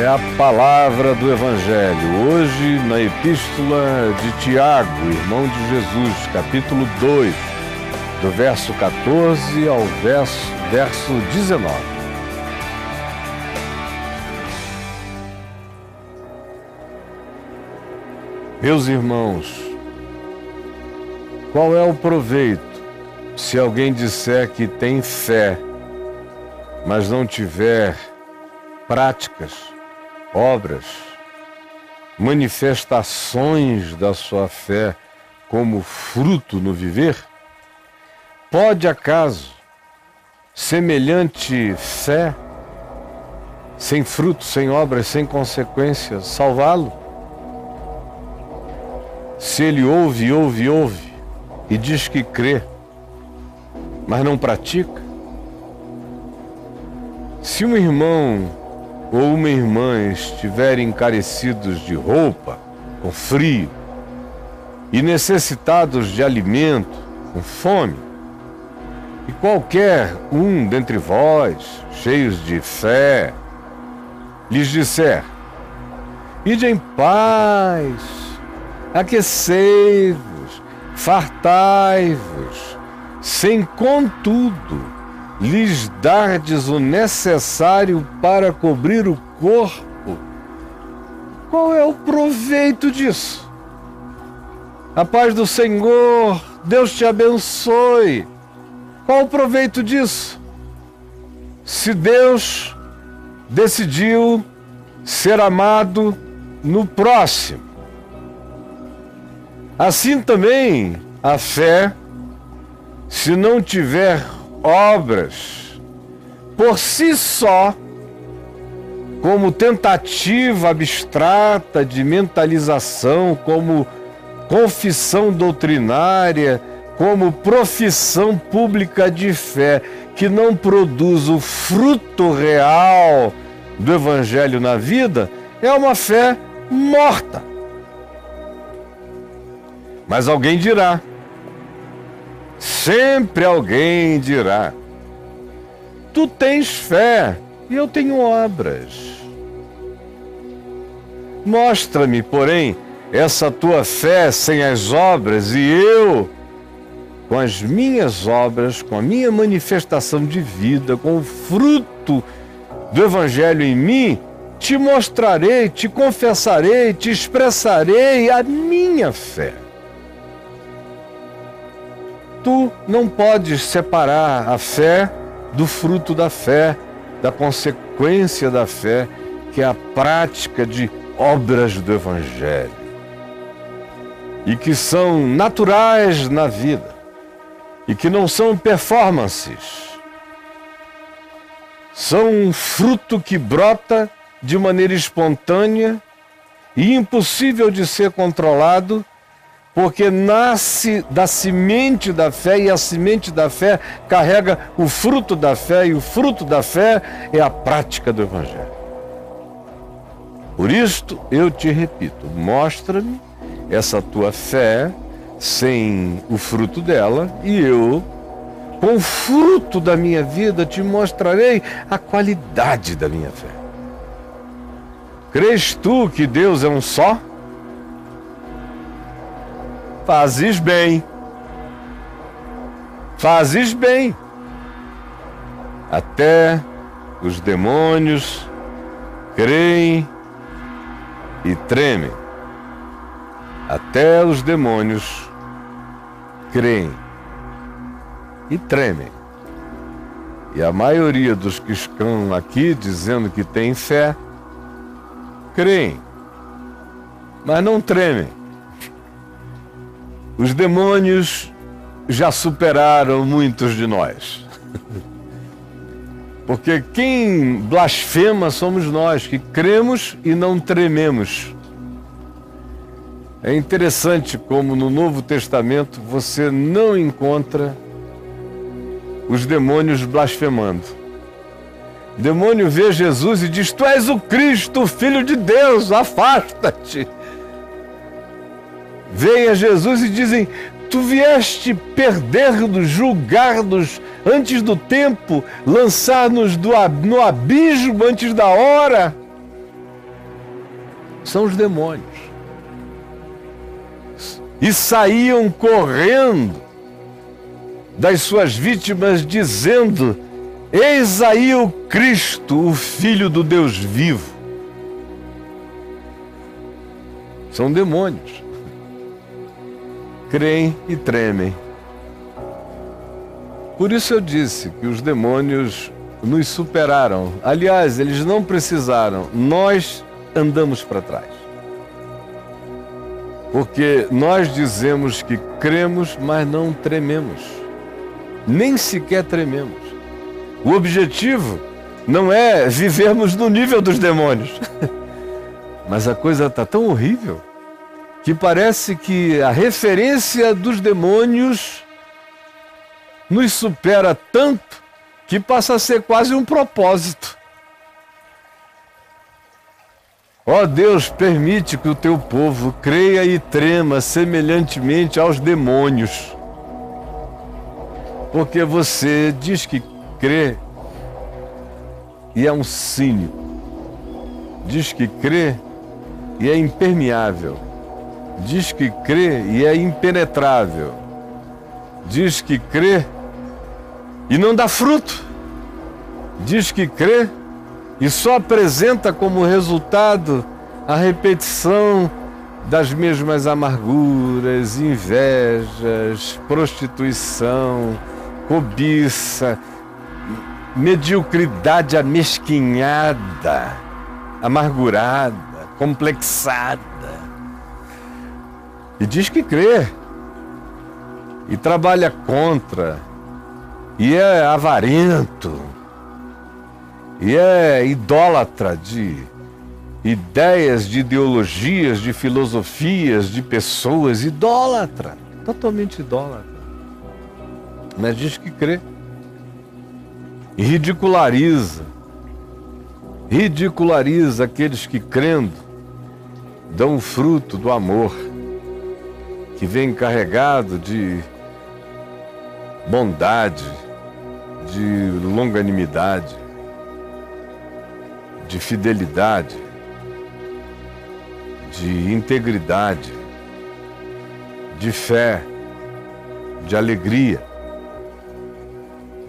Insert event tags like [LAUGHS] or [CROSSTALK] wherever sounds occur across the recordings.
é a palavra do Evangelho. Hoje, na Epístola de Tiago, irmão de Jesus, capítulo 2, do verso 14 ao verso, verso 19. Meus irmãos, qual é o proveito se alguém disser que tem fé, mas não tiver práticas, obras, manifestações da sua fé como fruto no viver? Pode acaso semelhante fé, sem fruto, sem obras, sem consequências, salvá-lo? Se ele ouve, ouve, ouve e diz que crê, mas não pratica? Se um irmão ou uma irmã estiverem encarecidos de roupa, com frio, e necessitados de alimento, com fome, e qualquer um dentre vós, cheios de fé, lhes disser: Ide em paz, aquecei-vos, fartai-vos, sem contudo lhes dardes o necessário para cobrir o corpo. Qual é o proveito disso? A paz do Senhor, Deus te abençoe. Qual o proveito disso? Se Deus decidiu ser amado no próximo. Assim também a fé, se não tiver obras, por si só, como tentativa abstrata de mentalização, como confissão doutrinária, como profissão pública de fé, que não produz o fruto real do Evangelho na vida, é uma fé morta. Mas alguém dirá, Sempre alguém dirá: Tu tens fé e eu tenho obras. Mostra-me, porém, essa tua fé sem as obras, e eu, com as minhas obras, com a minha manifestação de vida, com o fruto do Evangelho em mim, te mostrarei, te confessarei, te expressarei a minha fé. Tu não podes separar a fé do fruto da fé, da consequência da fé, que é a prática de obras do Evangelho. E que são naturais na vida, e que não são performances. São um fruto que brota de maneira espontânea e impossível de ser controlado porque nasce da semente da fé e a semente da fé carrega o fruto da fé e o fruto da fé é a prática do Evangelho. Por isto eu te repito: mostra-me essa tua fé sem o fruto dela e eu, com o fruto da minha vida, te mostrarei a qualidade da minha fé. Crês tu que Deus é um só? Fazes bem. Fazes bem. Até os demônios creem e tremem. Até os demônios creem e tremem. E a maioria dos que estão aqui dizendo que tem fé, creem, mas não tremem. Os demônios já superaram muitos de nós. Porque quem blasfema somos nós, que cremos e não trememos. É interessante como no Novo Testamento você não encontra os demônios blasfemando. O demônio vê Jesus e diz: Tu és o Cristo, o Filho de Deus, afasta-te veem a Jesus e dizem: Tu vieste perder-nos, julgar-nos antes do tempo, lançar-nos no abismo antes da hora. são os demônios. E saíam correndo das suas vítimas, dizendo: Eis aí o Cristo, o Filho do Deus vivo. São demônios. Creem e tremem. Por isso eu disse que os demônios nos superaram. Aliás, eles não precisaram, nós andamos para trás. Porque nós dizemos que cremos, mas não trememos. Nem sequer trememos. O objetivo não é vivermos no nível dos demônios. [LAUGHS] Mas a coisa está tão horrível que parece que a referência dos demônios nos supera tanto que passa a ser quase um propósito. Ó oh Deus, permite que o teu povo creia e trema semelhantemente aos demônios. Porque você diz que crê e é um cínico. Diz que crê e é impermeável. Diz que crê e é impenetrável. Diz que crê e não dá fruto. Diz que crê e só apresenta como resultado a repetição das mesmas amarguras, invejas, prostituição, cobiça, mediocridade amesquinhada, amargurada, complexada. E diz que crê, e trabalha contra, e é avarento, e é idólatra de ideias, de ideologias, de filosofias, de pessoas, idólatra, totalmente idólatra. Mas diz que crê. E ridiculariza, ridiculariza aqueles que crendo dão fruto do amor, que vem carregado de bondade, de longanimidade, de fidelidade, de integridade, de fé, de alegria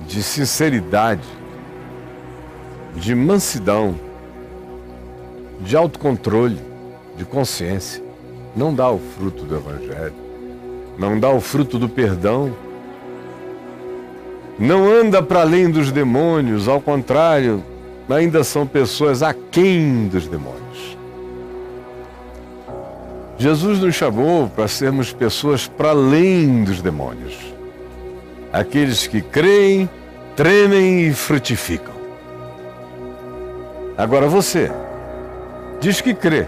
de sinceridade, de mansidão, de autocontrole, de consciência. Não dá o fruto do Evangelho, não dá o fruto do perdão, não anda para além dos demônios, ao contrário, ainda são pessoas aquém dos demônios. Jesus nos chamou para sermos pessoas para além dos demônios. Aqueles que creem, tremem e frutificam. Agora você diz que crê,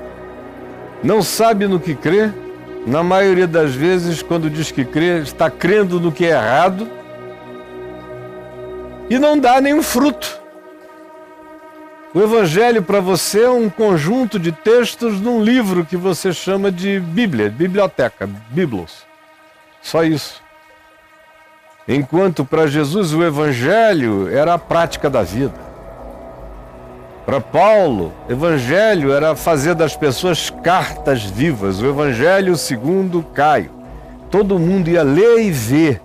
não sabe no que crê, na maioria das vezes, quando diz que crê, está crendo no que é errado e não dá nenhum fruto. O Evangelho para você é um conjunto de textos num livro que você chama de Bíblia, biblioteca, Biblos. Só isso. Enquanto para Jesus o Evangelho era a prática da vida. Para Paulo, Evangelho era fazer das pessoas cartas vivas. O Evangelho segundo Caio. Todo mundo ia ler e ver.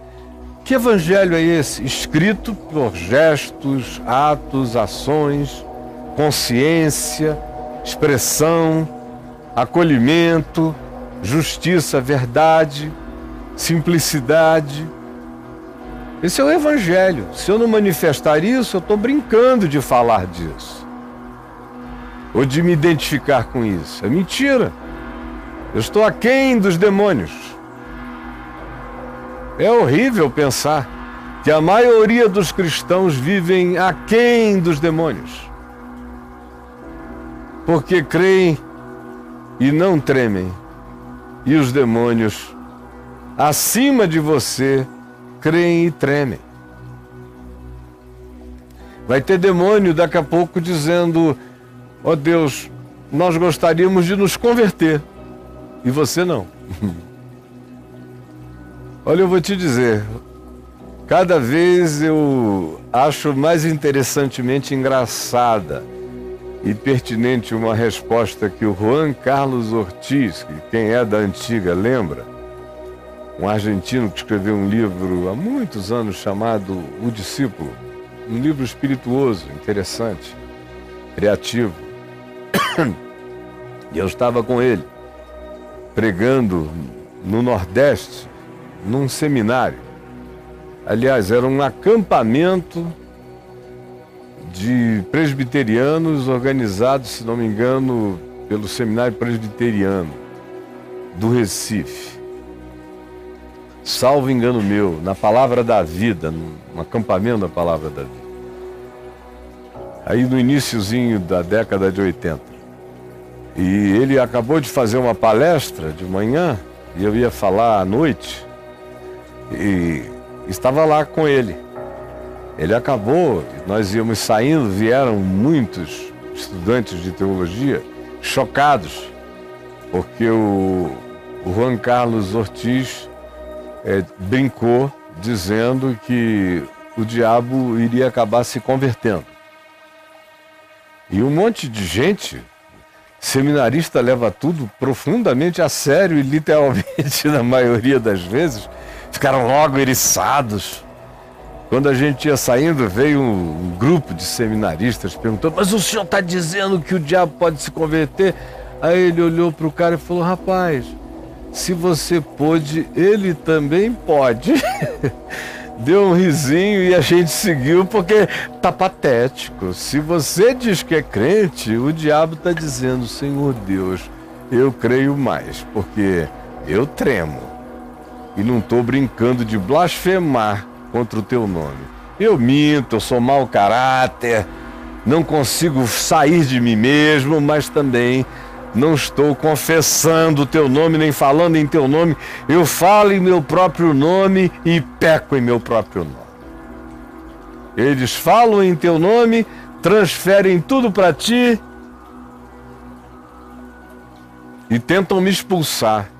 Que Evangelho é esse? Escrito por gestos, atos, ações, consciência, expressão, acolhimento, justiça, verdade, simplicidade esse é o Evangelho. Se eu não manifestar isso, eu estou brincando de falar disso. Ou de me identificar com isso. É mentira. Eu estou aquém dos demônios. É horrível pensar que a maioria dos cristãos vivem aquém dos demônios. Porque creem e não tremem. E os demônios, acima de você, creem e tremem. Vai ter demônio daqui a pouco dizendo: Ó oh Deus, nós gostaríamos de nos converter. E você não. [LAUGHS] Olha, eu vou te dizer, cada vez eu acho mais interessantemente engraçada e pertinente uma resposta que o Juan Carlos Ortiz, que quem é da antiga lembra, um argentino que escreveu um livro há muitos anos chamado O Discípulo, um livro espirituoso, interessante, criativo. E [COUGHS] eu estava com ele, pregando no Nordeste, num seminário. Aliás, era um acampamento de presbiterianos organizados, se não me engano, pelo Seminário Presbiteriano do Recife. Salvo engano meu, na Palavra da Vida, no acampamento da Palavra da Vida. Aí no iníciozinho da década de 80. E ele acabou de fazer uma palestra de manhã, e eu ia falar à noite, e estava lá com ele. Ele acabou, nós íamos saindo, vieram muitos estudantes de teologia chocados, porque o, o Juan Carlos Ortiz é, brincou dizendo que o diabo iria acabar se convertendo. E um monte de gente, seminarista leva tudo profundamente a sério e literalmente, [LAUGHS] na maioria das vezes, ficaram logo eriçados quando a gente ia saindo, veio um, grupo de seminaristas perguntando: Mas o senhor está dizendo que o diabo pode se converter? Aí ele olhou para o cara e falou: Rapaz, se você pôde, ele também pode. [LAUGHS] Deu um risinho e a gente seguiu porque tá patético. Se você diz que é crente, o diabo está dizendo: Senhor Deus, eu creio mais, porque eu tremo. E não estou brincando de blasfemar contra o teu nome. Eu minto, eu sou mau caráter, não consigo sair de mim mesmo, mas também não estou confessando o teu nome, nem falando em teu nome. Eu falo em meu próprio nome e peco em meu próprio nome. Eles falam em teu nome, transferem tudo para ti e tentam me expulsar.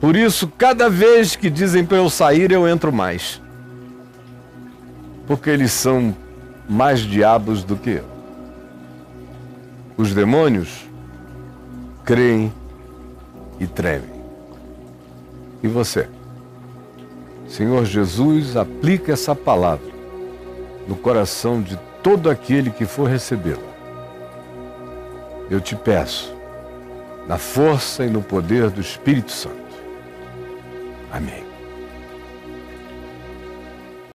Por isso, cada vez que dizem para eu sair, eu entro mais porque eles são mais diabos do que eu. Os demônios creem e tremem. E você? Senhor Jesus, aplica essa palavra no coração de todo aquele que for recebê-la. Eu te peço, na força e no poder do Espírito Santo. Amém.